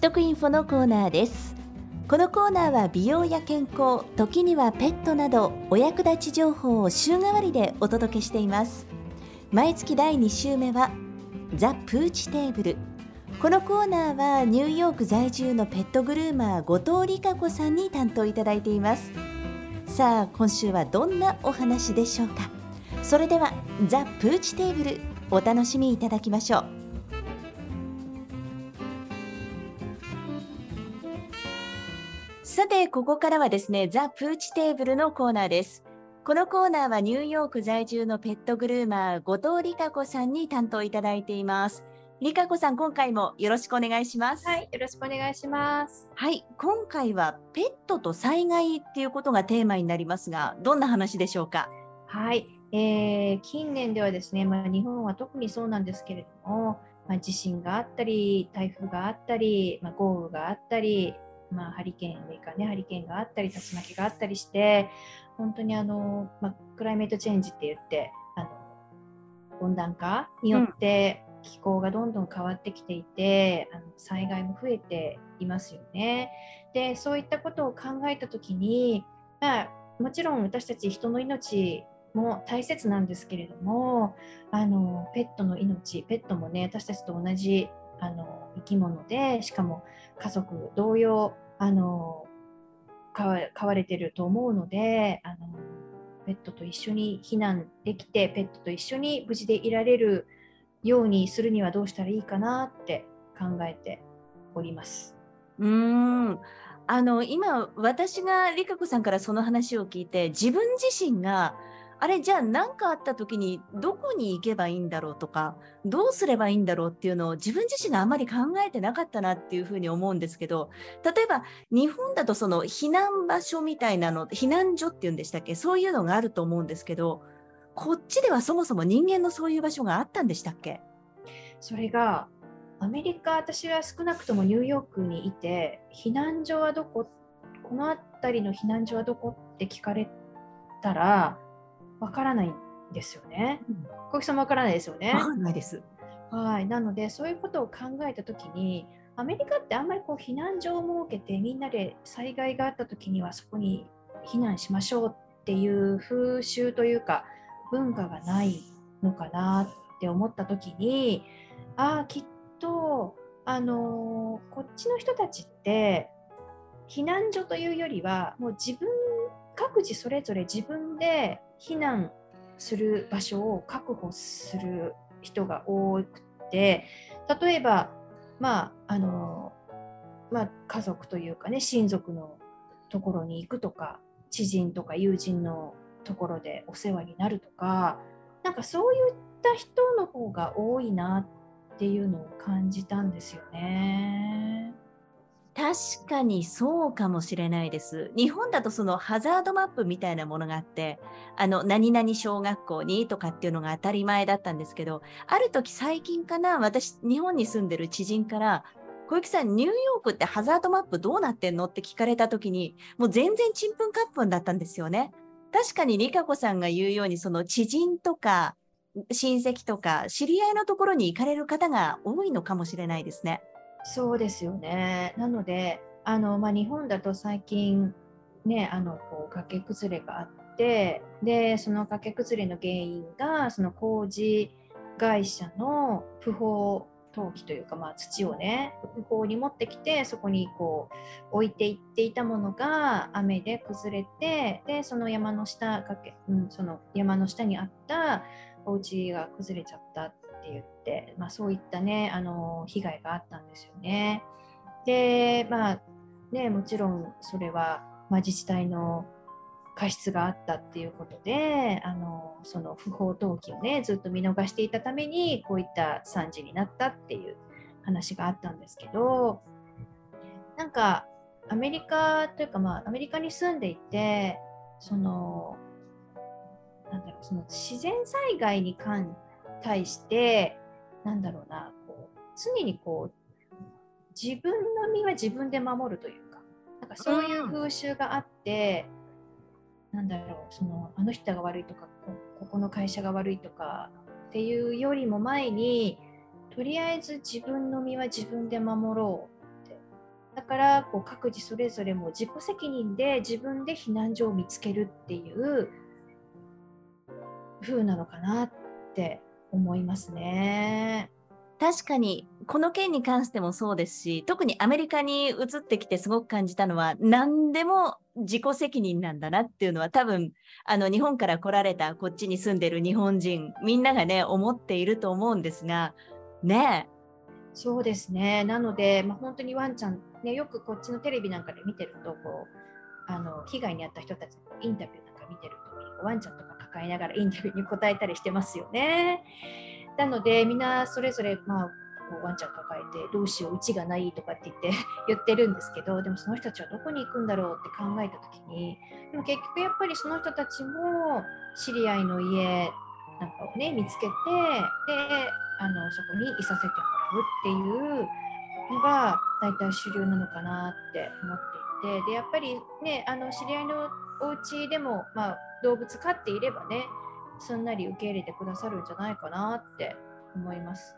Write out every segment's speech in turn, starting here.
知得インフォのコーナーです。このコーナーは美容や健康時にはペットなどお役立ち情報を週替わりでお届けしています。毎月第2週目はザ・プーチテーブル。このコーナーはニューヨーク在住のペットグルーマー後藤理香子さんに担当いただいています。さあ今週はどんなお話でしょうか。それではザ・プーチテーブルお楽しみいただきましょう。さて、ここからはですね、ザ・プーチテーブルのコーナーです。このコーナーはニューヨーク在住のペットグルーマー、後藤理香子さんに担当いただいています。理香子さん、今回もよろしくお願いします。はい、よろしくお願いします。はい、今回はペットと災害っていうことがテーマになりますが、どんな話でしょうか？はい、えー、近年ではですね、まあ、日本は特にそうなんですけれども、まあ、地震があったり、台風があったり、まあ、豪雨があったり、まあ、ハリケーン、アメリカね、ハリケーンがあったり、竜巻があったりして、本当にあの、まあ、クライメートチェンジって言って、あの温暖化によって気候がどんどん変わってきていて、うん、あの災害も増えていますよね。で、そういったことを考えたときに、まあ、もちろん私たち人の命も大切なんですけれどもあのペットの命ペットもね私たちと同じあの生き物でしかも家族同様あの飼われてると思うのであのペットと一緒に避難できてペットと一緒に無事でいられるようにするにはどうしたらいいかなって考えております。うんあの今私が理香子さんからその話を聞いて自分自身があれじゃあ何かあった時にどこに行けばいいんだろうとかどうすればいいんだろうっていうのを自分自身があまり考えてなかったなっていうふうに思うんですけど例えば日本だとその避難場所みたいなの避難所っていうんでしたっけそういうのがあると思うんですけどこっちではそもそも人間のそういう場所があったんでしたっけ？それがアメリカ私は少なくともニューヨークにいて避難所はどここの辺りの避難所はどこって聞かれたらわからないんですよね。小木さんもわからないですよね。わからないです。はい、なのでそういうことを考えた時にアメリカってあんまりこう避難所を設けてみんなで災害があった時にはそこに避難しましょうっていう風習というか文化がないのかなって思った時にああきっとあのー、こっちの人たちって避難所というよりはもう自分各自それぞれ自分で避難する場所を確保する人が多くて例えば、まああのまあ、家族というかね親族のところに行くとか知人とか友人のところでお世話になるとかなんかそういった人の方が多いなっていうのを感じたんですよね。確かにそうかもしれないです。日本だとそのハザードマップみたいなものがあって、あの何々小学校にとかっていうのが当たり前だったんですけど、ある時最近かな、私、日本に住んでる知人から、小雪さん、ニューヨークってハザードマップどうなってんのって聞かれた時に、もう全然ちんぷんかっぷんだったんですよね。確かに理香子さんが言うように、その知人とか親戚とか知り合いのところに行かれる方が多いのかもしれないですね。そうですよね。なので、あのまあ、日本だと最近、ね、あのこう崖崩れがあってでその崖崩れの原因がその工事会社の不法投棄というか、まあ、土をね不法に持ってきてそこにこう置いていっていたものが雨で崩れてでその山の下崖、うん、その山の下にあったお家が崩れちゃった言って、まあ、そういったねあの被害があったんですよね。でまあねもちろんそれは、まあ、自治体の過失があったっていうことであのその不法投棄をねずっと見逃していたためにこういった惨事になったっていう話があったんですけどなんかアメリカというかまあアメリカに住んでいてそのなんだろうその自然災害に関対してなんだろうなこう常にこう自分の身は自分で守るというかなんかそういう風習があって、うん、なんだろうそのあの人が悪いとかここの会社が悪いとかっていうよりも前にとりあえず自分の身は自分で守ろうって。だからこう各自それぞれも自己責任で自分で避難所を見つけるっていう風なのかなって思いますね。確かにこの件に関してもそうですし特にアメリカに移ってきてすごく感じたのは何でも自己責任なんだなっていうのは多分あの日本から来られたこっちに住んでる日本人みんながね思っていると思うんですがねそうですねなので、まあ、本当にワンちゃん、ね、よくこっちのテレビなんかで見てるとこうあの被害に遭った人たちのインタビューなんか見てるとワンちゃんとか抱えながらインタビューに答えたりしてますよね。なのでみんなそれぞれ、まあ、こうワンちゃん抱えてどうしよううちがないとかって言って 言ってるんですけどでもその人たちはどこに行くんだろうって考えた時にでも結局やっぱりその人たちも知り合いの家なんかをね見つけてであのそこにいさせてもらうっていうのが大体主流なのかなって思っていてでやっぱりねあの知り合いのお家でも、まあ、動物飼っていればねすんなり受け入れてくださるんじゃないかなって思います。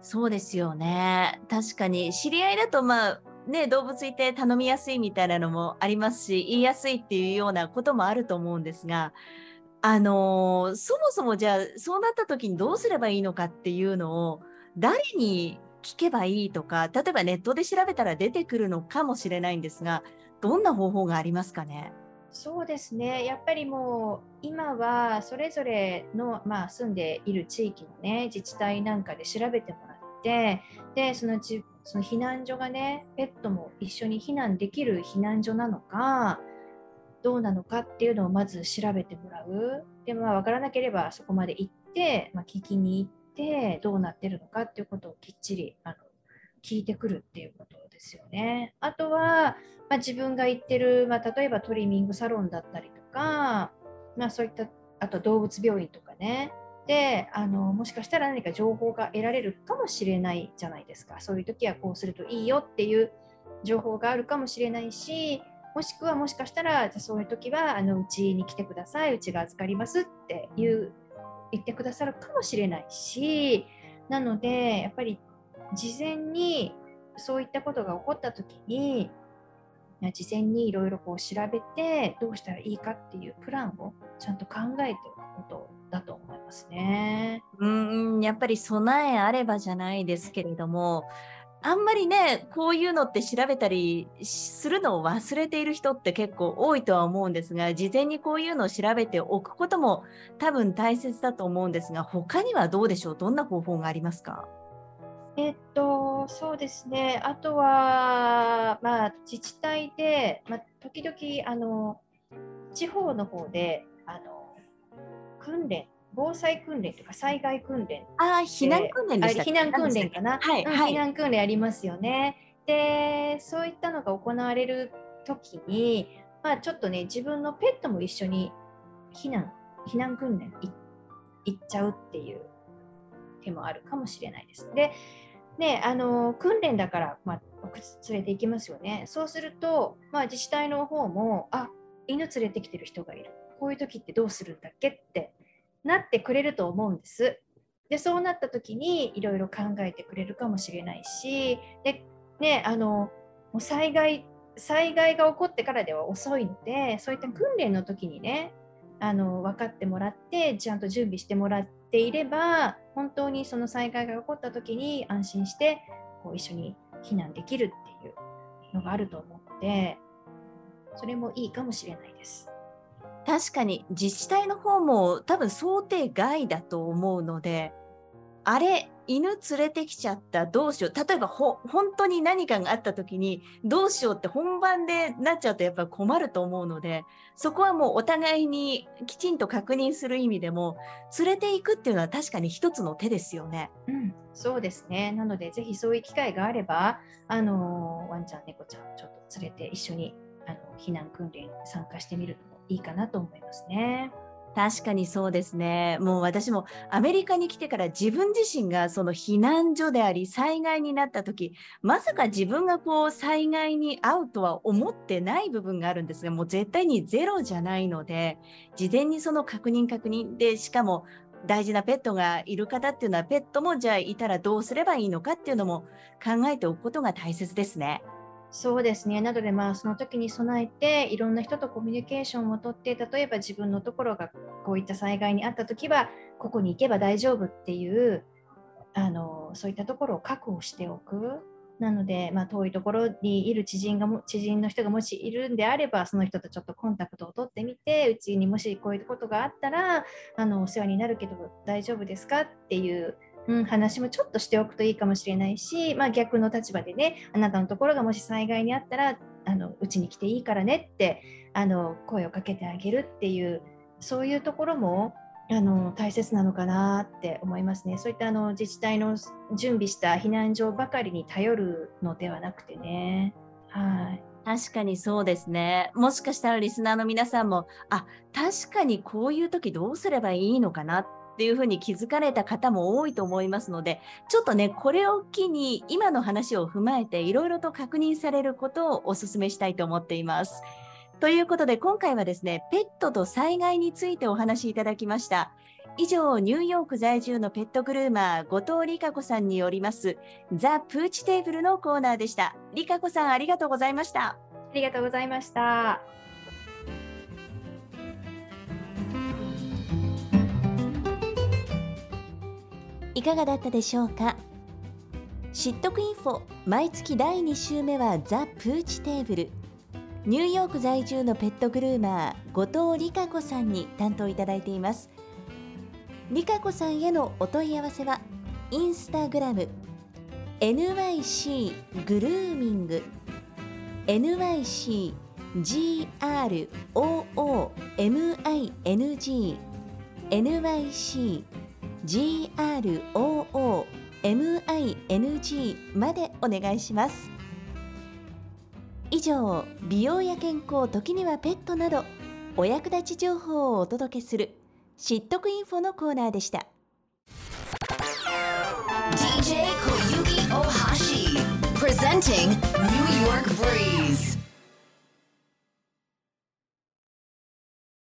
そうですよね。確かに知り合いだとまあね動物いて頼みやすいみたいなのもありますし言いやすいっていうようなこともあると思うんですが。あのー、そもそもじゃあそうなった時にどうすればいいのかっていうのを誰に聞けばいいとか例えばネットで調べたら出てくるのかもしれないんですがどんな方法がありますかね？そうですね。やっぱりもう今はそれぞれの、まあ、住んでいる地域の、ね、自治体なんかで調べてもらってでそのちその避難所がねペットも一緒に避難できる避難所なのかどうなのかっていうのをまず調べてもらう。で、まあ、分からなければそこまで行って、まあ、聞きに行ってどうなってるのかっていうことをきっちりあの聞いてくるっていうことですよね。あとは、まあ、自分が行ってる、まあ、例えばトリミングサロンだったりとか、まあ、そういったあと動物病院とかねであのもしかしたら何か情報が得られるかもしれないじゃないですかそういう時はこうするといいよっていう情報があるかもしれないしもしくはもしかしたらじゃそういう時はあのうちに来てくださいうちが預かりますっていう言ってくださるかもしれないしなのでやっぱり事前にそういったことが起こった時に事前にいろいろこう調べてどうしたらいいかっていうプランをちゃんと考えておくことだと思いますね。うん。やっぱり備えあればじゃないですけれどもあんまりねこういうのって調べたりするのを忘れている人って結構多いとは思うんですが事前にこういうのを調べておくことも多分大切だと思うんですが他にはどうでしょう？どんな方法がありますか？えっと、そうですね。あとは、まあ、自治体で、まあ、時々、あの、地方の方で、あの、訓練、防災訓練とか災害訓練。ああ、避難訓練でした避難訓練かな？はい、はい、避難訓練ありますよね。で、そういったのが行われる時に、まあ、ちょっとね、自分のペットも一緒に避難、避難訓練行っちゃうっていう手もあるかもしれないです。で、ね、あの訓練だから、まあ、連れて行きますよね。そうすると、まあ、自治体の方も、あ犬連れてきてる人がいる。こういう時ってどうするんだっけってなってくれると思うんです。で、そうなった時にいろいろ考えてくれるかもしれないし、で、ね、あの、もう災害、災害が起こってからでは遅いので、そういった訓練の時にね、あの分かってもらってちゃんと準備してもらっていれば本当にその災害が起こった時に安心してこう一緒に避難できるっていうのがあると思ってそれもいいかもしれないです。確かに自治体の方も多分想定外だと思うのであれ犬連れてきちゃったどうしよう例えばほ本当に何かがあった時にどうしようって本番でなっちゃうとやっぱ困ると思うのでそこはもうお互いにきちんと確認する意味でも連れていくっていうのは確かに一つの手ですよね。うん、そうですねなのでぜひそういう機会があればあのワンちゃん猫ちゃんちょっと連れて一緒にあの避難訓練に参加してみるのもいいかなと思いますね。確かにそうですね。もう私もアメリカに来てから自分自身がその避難所であり災害になった時まさか自分がこう災害に遭うとは思ってない部分があるんですがもう絶対にゼロじゃないので事前にその確認確認でしかも大事なペットがいる方っていうのはペットもじゃあいたらどうすればいいのかっていうのも考えておくことが大切ですね。そうですね。なので、まあ、その時に備えて、いろんな人とコミュニケーションをとって、例えば自分のところがこういった災害にあった時は、ここに行けば大丈夫っていう、あのそういったところを確保しておく。なので、まあ、遠いところにいる知人がも知人の人がもしいるんであれば、その人とちょっとコンタクトを取ってみて、うちにもしこういうことがあったら、あのお世話になるけど大丈夫ですかっていううん、話もちょっとしておくといいかもしれないし、まあ、逆の立場でねあなたのところがもし災害にあったらあのうちに来ていいからねってあの声をかけてあげるっていうそういうところもあの大切なのかなって思いますね。そういったあの自治体の準備した避難所ばかりに頼るのではなくてね。はい。確かにそうですね。もしかしたらリスナーの皆さんも、あ、確かにこういう時どうすればいいのかなっっていうふうに気づかれた方も多いと思いますので、ちょっとね、これを機に今の話を踏まえていろいろと確認されることをお勧めしたいと思っています。ということで、今回はですね、ペットと災害についてお話しいただきました。以上、ニューヨーク在住のペットグルーマー、後藤理香子さんによります、ザ・プーチテーブルのコーナーでした。理香子さん、ありがとうございました。ありがとうございました。いかがだったでしょうか？知っとくインフォ。毎月第2週目はザ・プーチテーブルニューヨーク在住のペットグルーマー後藤理香子さんに担当いただいています。理香子さんへのお問い合わせはインスタグラム。NYC グルーミング。NYC GROOMING NYC GROOMING までお願いします。以上美容や健康時にはペットなどお役立ち情報をお届けする知っとくインフォのコーナーでした。DJ 小雪 Ohashi Presenting New York Breeze.